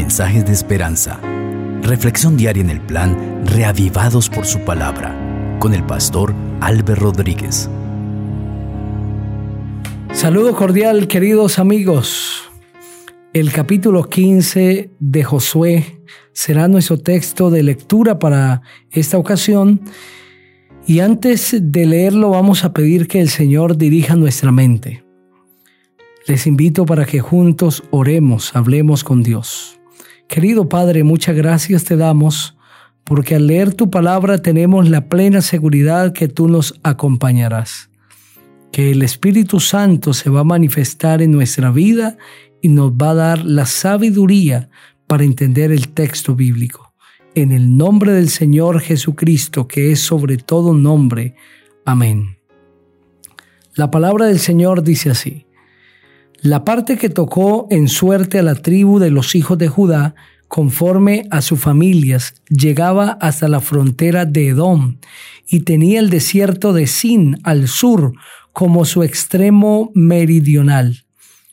mensajes de esperanza. Reflexión diaria en el plan Reavivados por su palabra con el pastor Álvaro Rodríguez. Saludo cordial, queridos amigos. El capítulo 15 de Josué será nuestro texto de lectura para esta ocasión. Y antes de leerlo vamos a pedir que el Señor dirija nuestra mente. Les invito para que juntos oremos, hablemos con Dios. Querido Padre, muchas gracias te damos porque al leer tu palabra tenemos la plena seguridad que tú nos acompañarás, que el Espíritu Santo se va a manifestar en nuestra vida y nos va a dar la sabiduría para entender el texto bíblico. En el nombre del Señor Jesucristo, que es sobre todo nombre. Amén. La palabra del Señor dice así. La parte que tocó en suerte a la tribu de los hijos de Judá, conforme a sus familias, llegaba hasta la frontera de Edom y tenía el desierto de Sin al sur como su extremo meridional.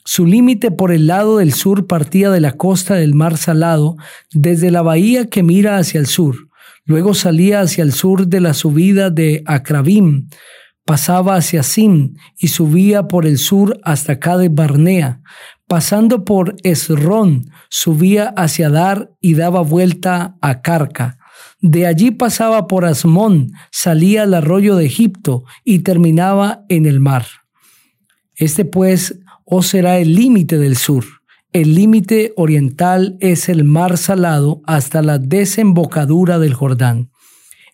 Su límite por el lado del sur partía de la costa del mar Salado, desde la bahía que mira hacia el sur. Luego salía hacia el sur de la subida de Acrabim, pasaba hacia Sim y subía por el sur hasta Cade Barnea. Pasando por Esrón, subía hacia Dar y daba vuelta a Carca. De allí pasaba por Asmón, salía al arroyo de Egipto y terminaba en el mar. Este pues os será el límite del sur. El límite oriental es el mar salado hasta la desembocadura del Jordán.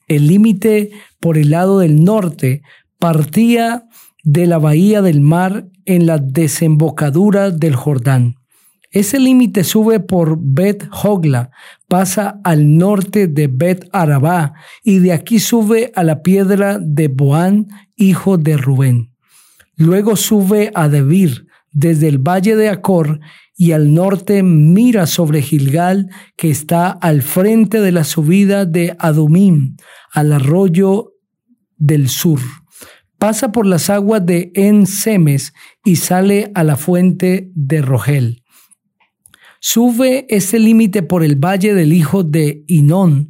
El límite por el lado del norte partía de la bahía del mar en la desembocadura del Jordán. Ese límite sube por Bet Hogla, pasa al norte de Bet Arabá y de aquí sube a la piedra de Boán, hijo de Rubén. Luego sube a Debir desde el valle de Acor y al norte mira sobre Gilgal que está al frente de la subida de Adumim al arroyo del sur pasa por las aguas de En-Semes y sale a la fuente de Rogel. Sube ese límite por el valle del hijo de Inón,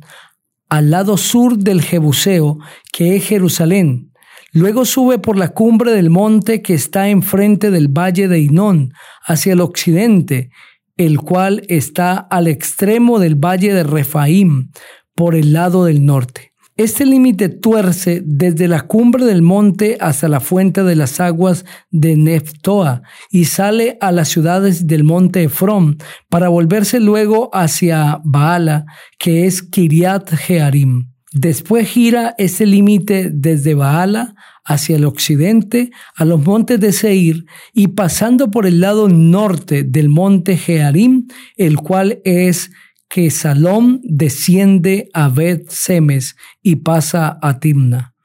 al lado sur del Jebuseo, que es Jerusalén. Luego sube por la cumbre del monte que está enfrente del valle de Inón, hacia el occidente, el cual está al extremo del valle de Refaim, por el lado del norte. Este límite tuerce desde la cumbre del monte hasta la fuente de las aguas de Neftoa y sale a las ciudades del monte Efrón para volverse luego hacia Baala, que es Kiriat Jearim. Después gira este límite desde Baala hacia el occidente a los montes de Seir y pasando por el lado norte del monte Jearim, el cual es que Salom desciende a Bet Semes y pasa a Timna.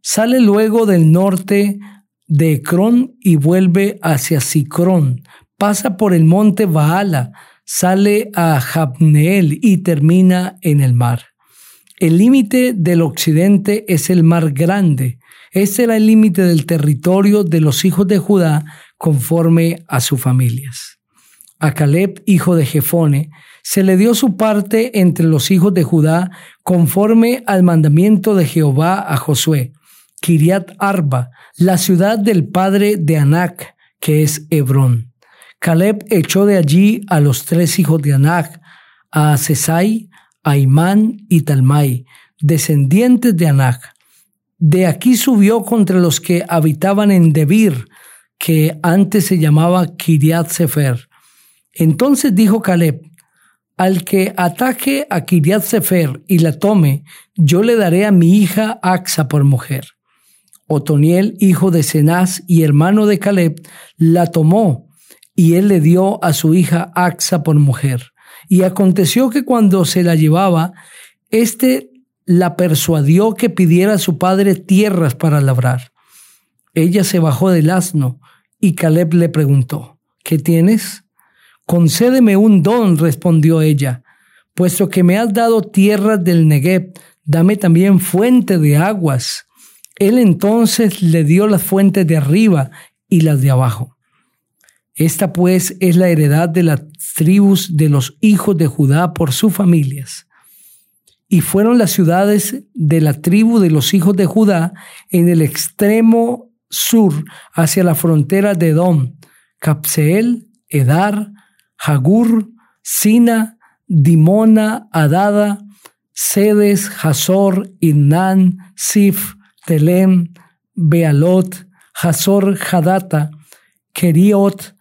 Sale luego del norte de Ecrón y vuelve hacia Sicrón. Pasa por el monte Baala, sale a Jabneel y termina en el mar. El límite del occidente es el mar grande. Este era el límite del territorio de los hijos de Judá conforme a sus familias. A Caleb, hijo de Jefone, se le dio su parte entre los hijos de Judá conforme al mandamiento de Jehová a Josué. Kiriat Arba, la ciudad del padre de Anac, que es Hebrón. Caleb echó de allí a los tres hijos de Anac, a Sesai, a Imán y Talmai, descendientes de Anac. De aquí subió contra los que habitaban en Debir, que antes se llamaba Kiriat Sefer. Entonces dijo Caleb, al que ataque a Kiriat Sefer y la tome, yo le daré a mi hija Axa por mujer. Otoniel, hijo de Cenaz y hermano de Caleb, la tomó y él le dio a su hija Axa por mujer. Y aconteció que cuando se la llevaba, éste la persuadió que pidiera a su padre tierras para labrar. Ella se bajó del asno y Caleb le preguntó, ¿qué tienes? Concédeme un don, respondió ella, puesto que me has dado tierras del Negev, dame también fuente de aguas. Él entonces le dio las fuentes de arriba y las de abajo. Esta pues es la heredad de las tribus de los hijos de Judá por sus familias. Y fueron las ciudades de la tribu de los hijos de Judá en el extremo sur hacia la frontera de Edom, Capseel, Edar, Jagur, Sina, Dimona, Adada, Sedes, Hazor, Innan, Sif, Telem, Bealot, Hazor, Hadata, Keriot,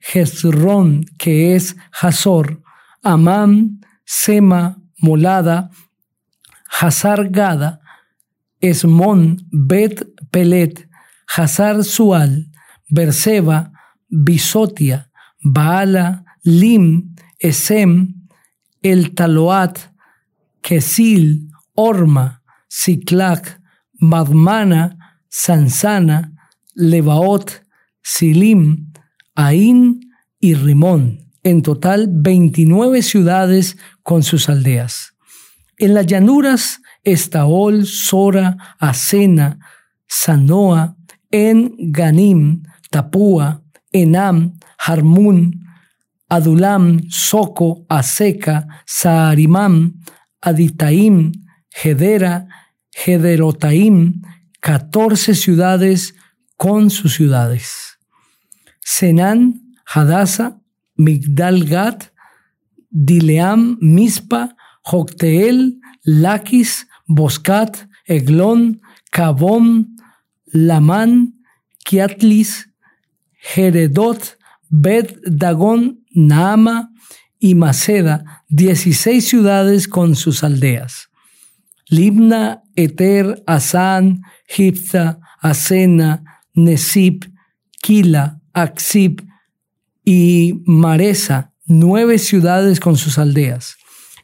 Jezrón, que es Hazor, Amam, Sema, Molada, Hazar Gada, Esmon, Bet Pelet, Hazar Sual, Berseba, Bisotia, Baala, Lim, Esem, El Taloat, Kesil, Orma, Siklac, Madmana, Sansana, Lebaot, Silim, Ain y Rimón. En total, 29 ciudades con sus aldeas. En las llanuras, Estaol, Sora, Asena, Sanoa, En Ganim, Tapúa, Enam, Harmún, Adulam, Soco, Aseca, Saarimam, Aditaim, Gedera, Gederotaim, 14 ciudades con sus ciudades. Senán, Hadasa, Migdalgat, Dileam, Mispa, Jocteel, Lakis, Boscat, Eglón, Cabón, Lamán, Kiatlis, Jeredot, Bet Dagón, Naama y Maceda, 16 ciudades con sus aldeas. Libna, Eter, Asán, Gipta, Asena, Nesip, Kila, Aksib y Maresa, nueve ciudades con sus aldeas.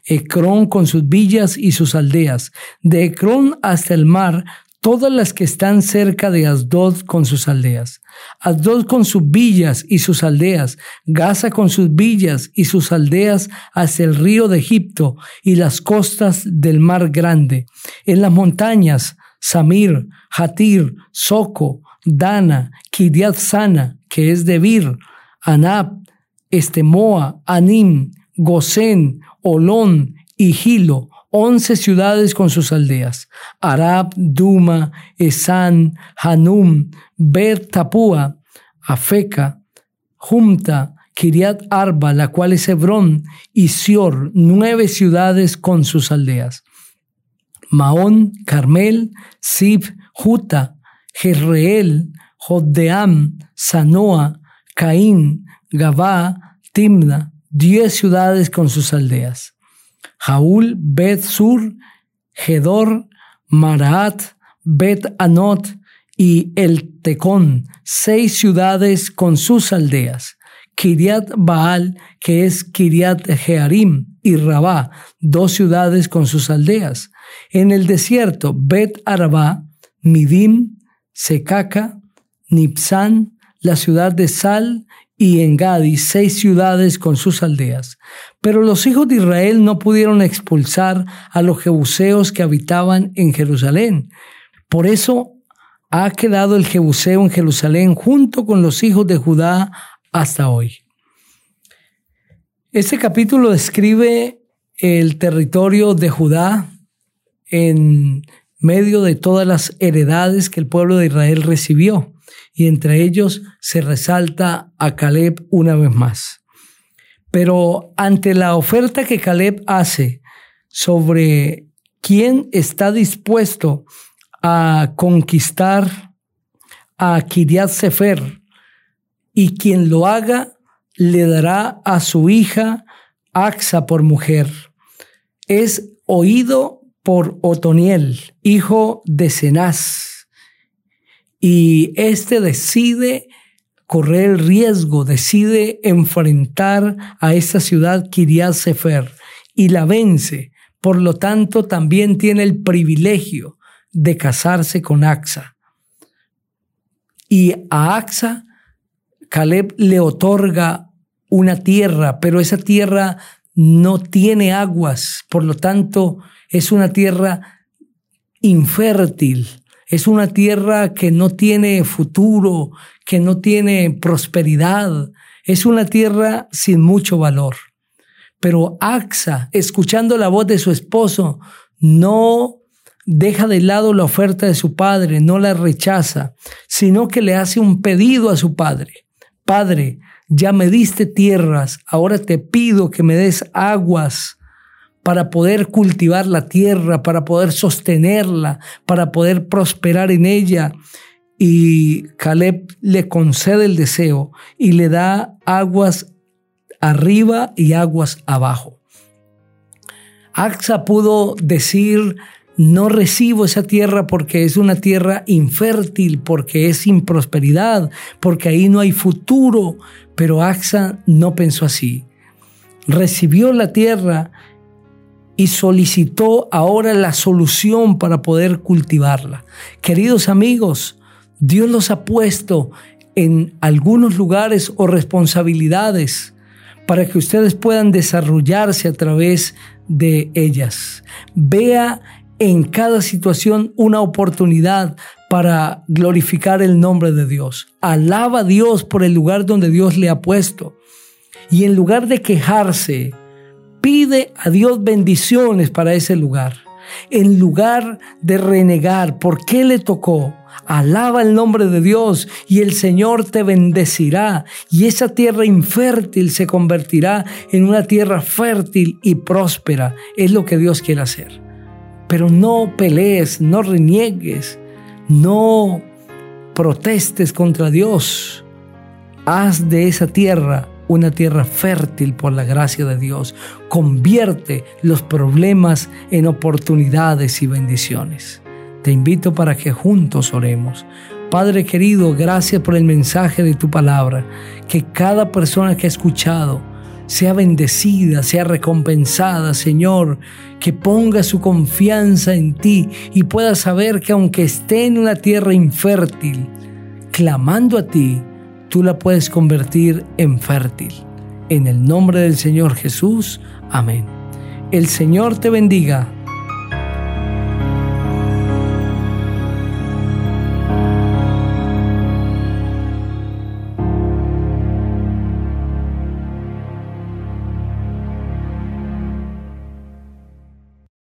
Ecrón con sus villas y sus aldeas. De Ecrón hasta el mar, todas las que están cerca de Asdod con sus aldeas. Asdod con sus villas y sus aldeas, Gaza con sus villas y sus aldeas hacia el río de Egipto y las costas del mar grande. En las montañas, Samir, Hatir, Soco, Dana, Kiriat Sana, que es Debir, Anab, Estemoa, Anim, Gosén, Olón y Gilo, once ciudades con sus aldeas. Arab, Duma, Esan, Hanum, Bet Tapua, Afeca, Jumta, Kiriat Arba, la cual es Hebrón, y Sior, nueve ciudades con sus aldeas. Maón, Carmel, Sib, Juta, Jezreel, Jodeam, Sanoa, Caín, Gabá, Timna, diez ciudades con sus aldeas. Jaúl, Bet Sur, Gedor, Maraat, Bet Anot y El Tecón, seis ciudades con sus aldeas. Kiriat Baal, que es Kiriat Jearim, y Rabá, dos ciudades con sus aldeas. En el desierto, Bet Arabá, Midim, Secaca, Nipsan, la ciudad de Sal y en Gadi seis ciudades con sus aldeas. Pero los hijos de Israel no pudieron expulsar a los jebuseos que habitaban en Jerusalén. Por eso ha quedado el jebuseo en Jerusalén junto con los hijos de Judá hasta hoy. Este capítulo describe el territorio de Judá en medio de todas las heredades que el pueblo de Israel recibió y entre ellos se resalta a Caleb una vez más. Pero ante la oferta que Caleb hace sobre quién está dispuesto a conquistar a Kiriat Sefer y quien lo haga le dará a su hija Axa por mujer. Es oído por Otoniel, hijo de Cenaz y este decide correr el riesgo, decide enfrentar a esta ciudad Kiriat Sefer y la vence. Por lo tanto, también tiene el privilegio de casarse con Axa. Y a Axa, Caleb le otorga una tierra, pero esa tierra no tiene aguas, por lo tanto, es una tierra infértil es una tierra que no tiene futuro, que no tiene prosperidad. Es una tierra sin mucho valor. Pero Axa, escuchando la voz de su esposo, no deja de lado la oferta de su padre, no la rechaza, sino que le hace un pedido a su padre. Padre, ya me diste tierras, ahora te pido que me des aguas para poder cultivar la tierra, para poder sostenerla, para poder prosperar en ella. Y Caleb le concede el deseo y le da aguas arriba y aguas abajo. Axa pudo decir, no recibo esa tierra porque es una tierra infértil, porque es sin prosperidad, porque ahí no hay futuro. Pero Axa no pensó así. Recibió la tierra y solicitó ahora la solución para poder cultivarla. Queridos amigos, Dios los ha puesto en algunos lugares o responsabilidades para que ustedes puedan desarrollarse a través de ellas. Vea en cada situación una oportunidad para glorificar el nombre de Dios. Alaba a Dios por el lugar donde Dios le ha puesto. Y en lugar de quejarse, pide a Dios bendiciones para ese lugar. En lugar de renegar por qué le tocó, alaba el nombre de Dios y el Señor te bendecirá y esa tierra infértil se convertirá en una tierra fértil y próspera. Es lo que Dios quiere hacer. Pero no pelees, no reniegues, no protestes contra Dios. Haz de esa tierra una tierra fértil por la gracia de Dios. Convierte los problemas en oportunidades y bendiciones. Te invito para que juntos oremos. Padre querido, gracias por el mensaje de tu palabra. Que cada persona que ha escuchado sea bendecida, sea recompensada, Señor, que ponga su confianza en ti y pueda saber que aunque esté en una tierra infértil, clamando a ti, tú la puedes convertir en fértil. En el nombre del Señor Jesús, amén. El Señor te bendiga